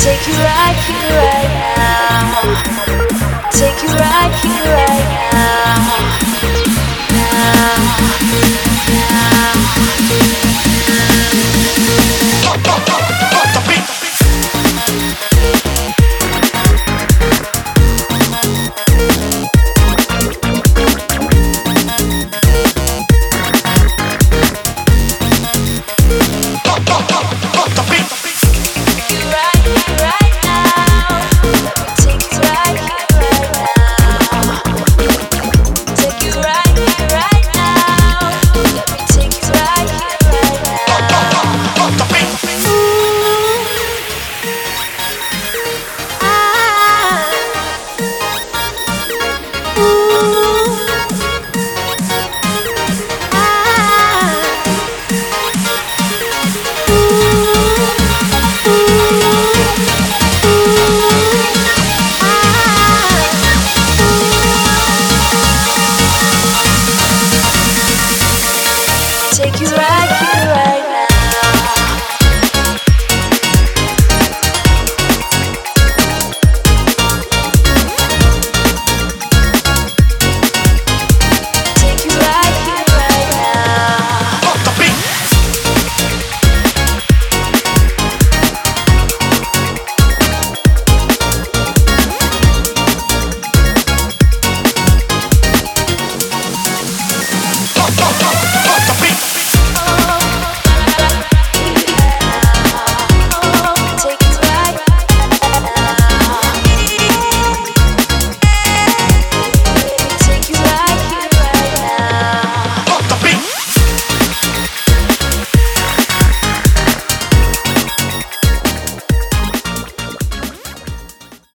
Take you right here, right now. Take you right here. Right now.